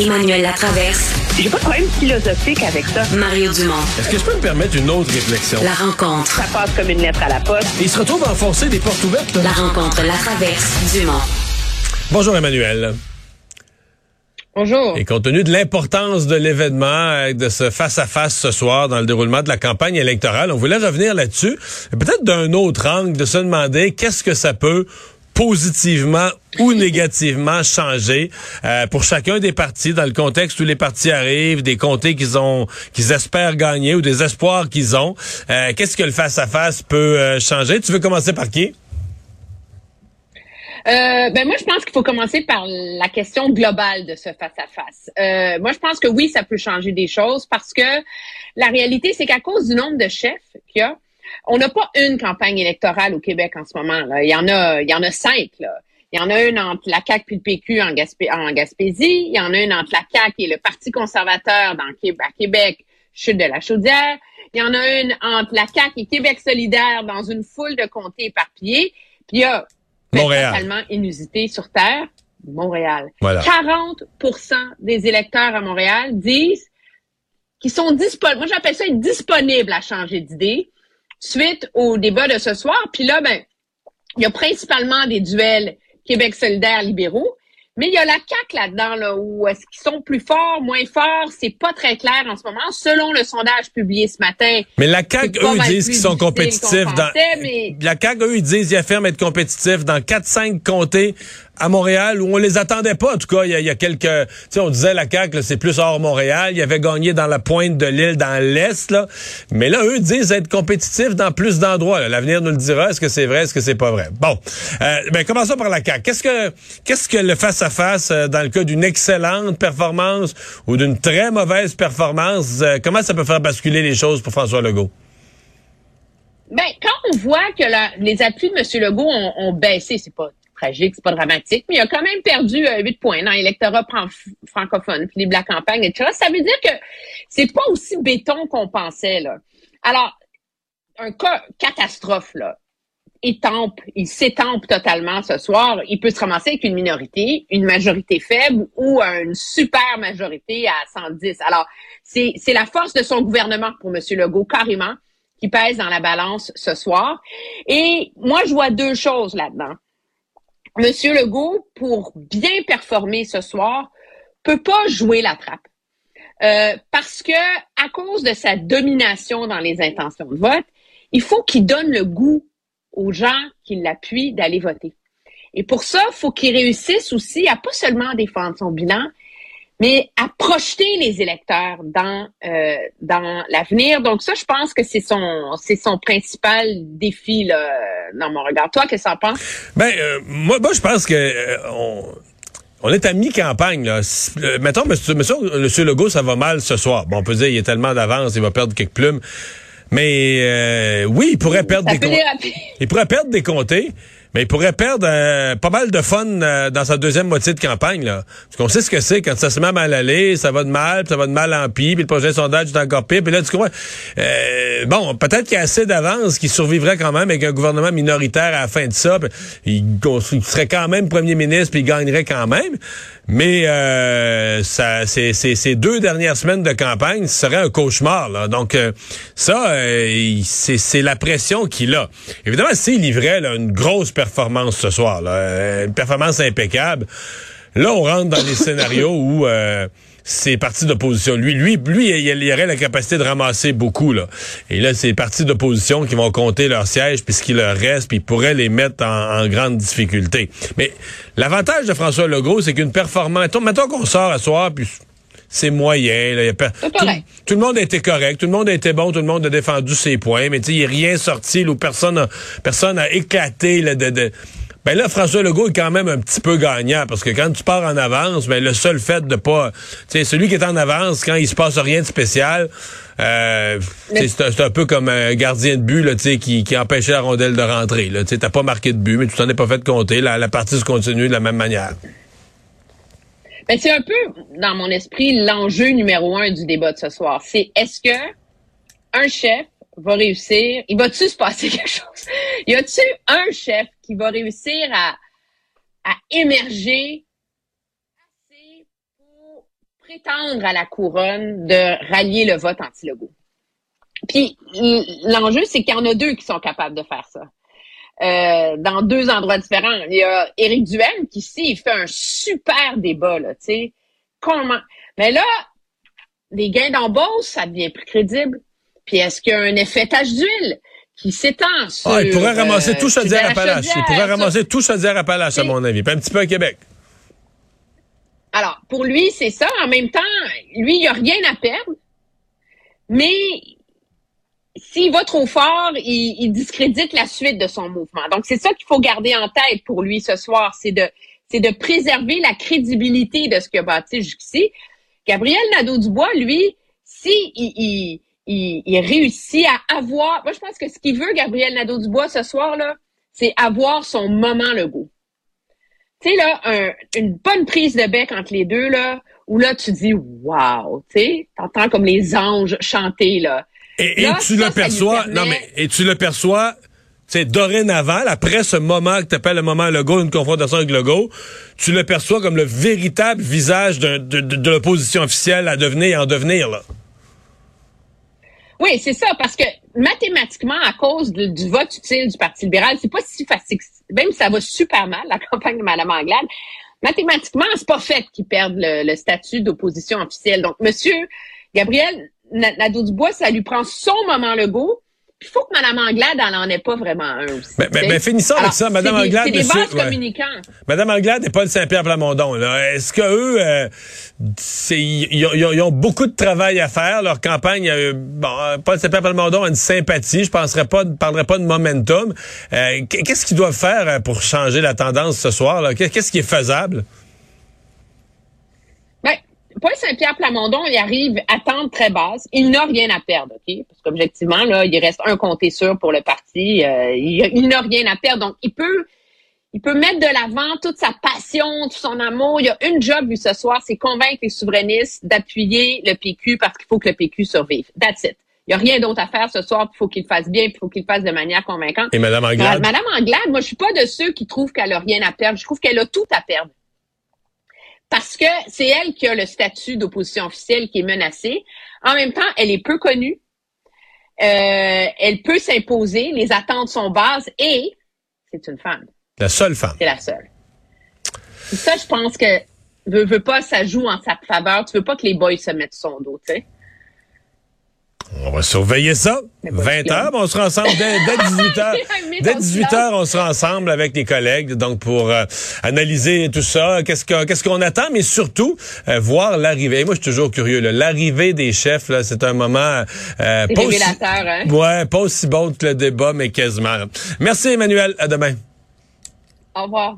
Emmanuel Latraverse. J'ai pas de problème philosophique avec ça. Mario Dumont. Est-ce que je peux me permettre une autre réflexion? La rencontre. Ça passe comme une lettre à la poste. Il se retrouve à enfoncer des portes ouvertes. La rencontre, la traverse, Dumont. Bonjour Emmanuel. Bonjour. Et compte tenu de l'importance de l'événement, de ce face-à-face ce soir dans le déroulement de la campagne électorale, on voulait revenir là-dessus, peut-être d'un autre angle, de se demander qu'est-ce que ça peut positivement ou négativement changer euh, pour chacun des partis dans le contexte où les partis arrivent, des comtés qu'ils ont, qu'ils espèrent gagner ou des espoirs qu'ils ont. Euh, Qu'est-ce que le face-à-face peut euh, changer? Tu veux commencer par qui? Euh, ben moi, je pense qu'il faut commencer par la question globale de ce face-à-face. Euh, moi, je pense que oui, ça peut changer des choses parce que la réalité, c'est qu'à cause du nombre de chefs qu'il y a, on n'a pas une campagne électorale au Québec en ce moment. Là. Il y en a, il y en a cinq. Là. Il y en a une entre la CAQ et le PQ en, Gaspé en Gaspésie. Il y en a une entre la CAQ et le Parti conservateur dans à Québec, chute de la Chaudière. Il y en a une entre la CAQ et Québec solidaire dans une foule de comtés éparpillés. Puis il y a Montréal. totalement inusité sur Terre, Montréal. Voilà. 40% des électeurs à Montréal disent qu'ils sont disponibles. Moi, j'appelle ça être disponibles à changer d'idée suite au débat de ce soir. Puis là, ben, il y a principalement des duels Québec solidaire libéraux. Mais il y a la CAQ là-dedans, là, où est-ce qu'ils sont plus forts, moins forts, c'est pas très clair en ce moment, selon le sondage publié ce matin. Mais la CAQ, eux, mal disent qu'ils sont compétitifs dans. mais- La CAQ, eux, ils disent, ils affirment être compétitifs dans 4-5 comtés à Montréal où on les attendait pas. En tout cas, il y a, il y quelques. Tu sais, on disait la CAQ, c'est plus hors Montréal. Ils avaient gagné dans la pointe de l'île, dans l'Est, là. Mais là, eux disent être compétitifs dans plus d'endroits. L'avenir nous le dira. Est-ce que c'est vrai? Est-ce que c'est pas vrai? Bon. Euh, ben, commençons par la CAQ. Qu'est-ce que, qu'est-ce que le face-à-face, euh, dans le cas d'une excellente performance ou d'une très mauvaise performance, euh, comment ça peut faire basculer les choses pour François Legault? Ben, quand on voit que les appuis de M. Legault ont, ont baissé, c'est pas tragique, c'est pas dramatique, mais il a quand même perdu euh, 8 points dans l'électorat fran- francophone, puis les Black campagne, etc. Ça veut dire que c'est pas aussi béton qu'on pensait, là. Alors, un cas catastrophe, là. Étampe, il s'étampe totalement ce soir. Il peut se ramasser avec une minorité, une majorité faible ou une super majorité à 110. Alors, c'est la force de son gouvernement pour M. Legault, carrément qui pèse dans la balance ce soir. Et moi, je vois deux choses là-dedans. Monsieur Legault, pour bien performer ce soir, peut pas jouer la trappe. Euh, parce que, à cause de sa domination dans les intentions de vote, il faut qu'il donne le goût aux gens qui l'appuient d'aller voter. Et pour ça, il faut qu'il réussisse aussi à pas seulement défendre son bilan, mais à projeter les électeurs dans euh, dans l'avenir. Donc ça, je pense que c'est son c'est son principal défi là, dans mon regard. Toi, qu'est-ce que tu en penses? Ben, euh, moi, moi, je pense que euh, on, on est à mi-campagne. Là. Euh, mettons, monsieur, monsieur, monsieur Legault, ça va mal ce soir. Bon, on peut dire il est tellement d'avance, il va perdre quelques plumes. Mais euh, oui, il pourrait perdre Ça des peut com- déraper. il pourrait perdre des comtés, mais il pourrait perdre euh, pas mal de fun euh, dans sa deuxième moitié de campagne. Là. Parce qu'on sait ce que c'est quand ça se met à mal aller, ça va de mal, puis ça va de mal en pis, puis le prochain sondage est encore pire. Puis là, tu comprends? Euh, bon, peut-être qu'il y a assez d'avance qui survivrait quand même avec un gouvernement minoritaire à la fin de ça. puis il, serait quand même premier ministre, puis il gagnerait quand même. Mais euh, ça, ces deux dernières semaines de campagne, ce serait un cauchemar. Là. Donc euh, ça, euh, c'est, c'est la pression qu'il a. Évidemment, s'il livrait là, une grosse performance ce soir, euh, une performance impeccable, là, on rentre dans les scénarios où euh, c'est parti d'opposition. Lui, lui, lui, il y aurait la capacité de ramasser beaucoup. Là. Et là, c'est partis d'opposition qui vont compter leur siège, puis ce qui leur reste, puis pourraient les mettre en, grande difficulté. Mais l'avantage de François Legault, c'est qu'une performance... Mettons qu'on sort à soir, puis c'est moyen. Là, il y a pas- tout, le monde a été correct, tout le monde a été bon, tout le monde a défendu ses points, mais tu sais, il n'y a rien sorti là, où personne a, personne a éclaté là, de... de ben là, François Legault est quand même un petit peu gagnant parce que quand tu pars en avance, ben le seul fait de pas, tu sais, celui qui est en avance quand il se passe rien de spécial, euh, c'est un- peu comme un gardien de but là, tu sais, qui, qui empêchait la rondelle de rentrer. Là, tu sais, t'as pas marqué de but, mais tu t'en es pas fait compter. La, la partie se continue de la même manière. Ben, c'est un peu, dans mon esprit, l'enjeu numéro un du débat de ce soir. C'est est-ce que un chef va réussir, il va-tu se passer quelque chose? Y a-tu un chef qui va réussir à, à émerger assez pour prétendre à la couronne de rallier le vote anti-logo. Puis l'enjeu, c'est qu'il y en a deux qui sont capables de faire ça. Euh, dans deux endroits différents. Il y a Éric Duhaime qui, ici, il fait un super débat, là, tu sais. Comment? Mais là, les gains d'embauche, ça devient plus crédible. Puis est-ce qu'il y a un effet tache d'huile qui s'étend sur... Ah, il pourrait ramasser euh, tout Chaudière à Palache. Il pourrait ramasser tout Chaudière à Palache, à mon avis. Puis un petit peu à Québec. Alors, pour lui, c'est ça. En même temps, lui, il a rien à perdre. Mais s'il va trop fort, il, discrédite la suite de son mouvement. Donc, c'est ça qu'il faut garder en tête pour lui ce soir. C'est de, c'est de préserver la crédibilité de ce qu'il a bâti jusqu'ici. Gabriel Nadeau-Dubois, lui, si il, il, réussit à avoir... Moi, je pense que ce qu'il veut, Gabriel Nadeau-Dubois, ce soir-là, c'est avoir son moment Legault tu sais, là, un- une bonne prise de bec entre les deux, là, où là, tu dis, wow, tu sais, t'entends comme les anges chanter, là. Et, et Là, tu ça, le perçois, non mais, et tu le perçois, c'est dorénavant, après ce moment que tu appelles le moment Legault, une confrontation avec Legault, tu le perçois comme le véritable visage de, de, de l'opposition officielle à devenir et en devenir, là. Oui, c'est ça, parce que mathématiquement, à cause de- du vote utile du Parti libéral, c'est pas si facile. Même si ça va super mal, la campagne de Mme Anglade, mathématiquement, c'est pas fait qu'ils perdent le, le statut d'opposition officielle. Donc, Monsieur Gabriel Na- Nadeau-Dubois, ça lui prend son moment Legault. Il faut que Mme Anglade, elle en ait pas vraiment un aussi. Mais- mais- tu sais. mais finissons avec ça, Mme Anglade, C'est des ouais. communicants. Madame Anglade et Paul Saint-Pierre Plamondon, est-ce que eux, euh, ils ont, beaucoup de travail à faire. Leur campagne, euh, bon, euh, Paul Saint-Pierre Plamondon a une sympathie. Je penserais pas, parlerais pas de momentum. Euh, Qu'est-ce qu'ils doivent faire pour changer la tendance ce soir? Qu'est-ce qui est faisable? Paul Saint-Pierre Plamondon, il arrive à tendre très basse. Il n'a rien à perdre, OK? Parce qu'objectivement, là, il reste un comté sûr pour le parti. Euh, il, il n'a rien à perdre. Donc, il peut, il peut mettre de l'avant toute sa passion, tout son amour. Il y a une job, lui, ce soir, c'est convaincre les souverainistes d'appuyer le PQ parce qu'il faut que le PQ survive. That's it. Il n'y a rien d'autre à faire ce soir. Il faut qu'il le fasse bien, il faut qu'il le fasse de manière convaincante. Et Madame Anglade? Madame Anglade, moi, je suis pas de ceux qui trouvent qu'elle a rien à perdre. Je trouve qu'elle a tout à perdre. Parce que c'est elle qui a le statut d'opposition officielle qui est menacée. En même temps, elle est peu connue. Euh, elle peut s'imposer. Les attentes sont basses et c'est une femme. La seule femme. C'est la seule. Ça, je pense que veut, veut pas, ça joue en sa faveur. Tu veux pas que les boys se mettent son dos, tu sais. On va surveiller ça. Mais pas 20 de heures, on sera ensemble dès, dès 18 heures. Mais Dès dans 18 ce heures, on sera ensemble avec les collègues, donc pour euh, analyser tout ça, qu'est-ce que- qu'est-ce qu'on attend, mais surtout euh, voir l'arrivée. Moi, je suis toujours curieux. L'arrivée des chefs, c'est un moment euh, pas aussi, hein? ouais, pas aussi bon que le débat, mais quasiment. là. Merci, Emmanuel. À demain. Au revoir.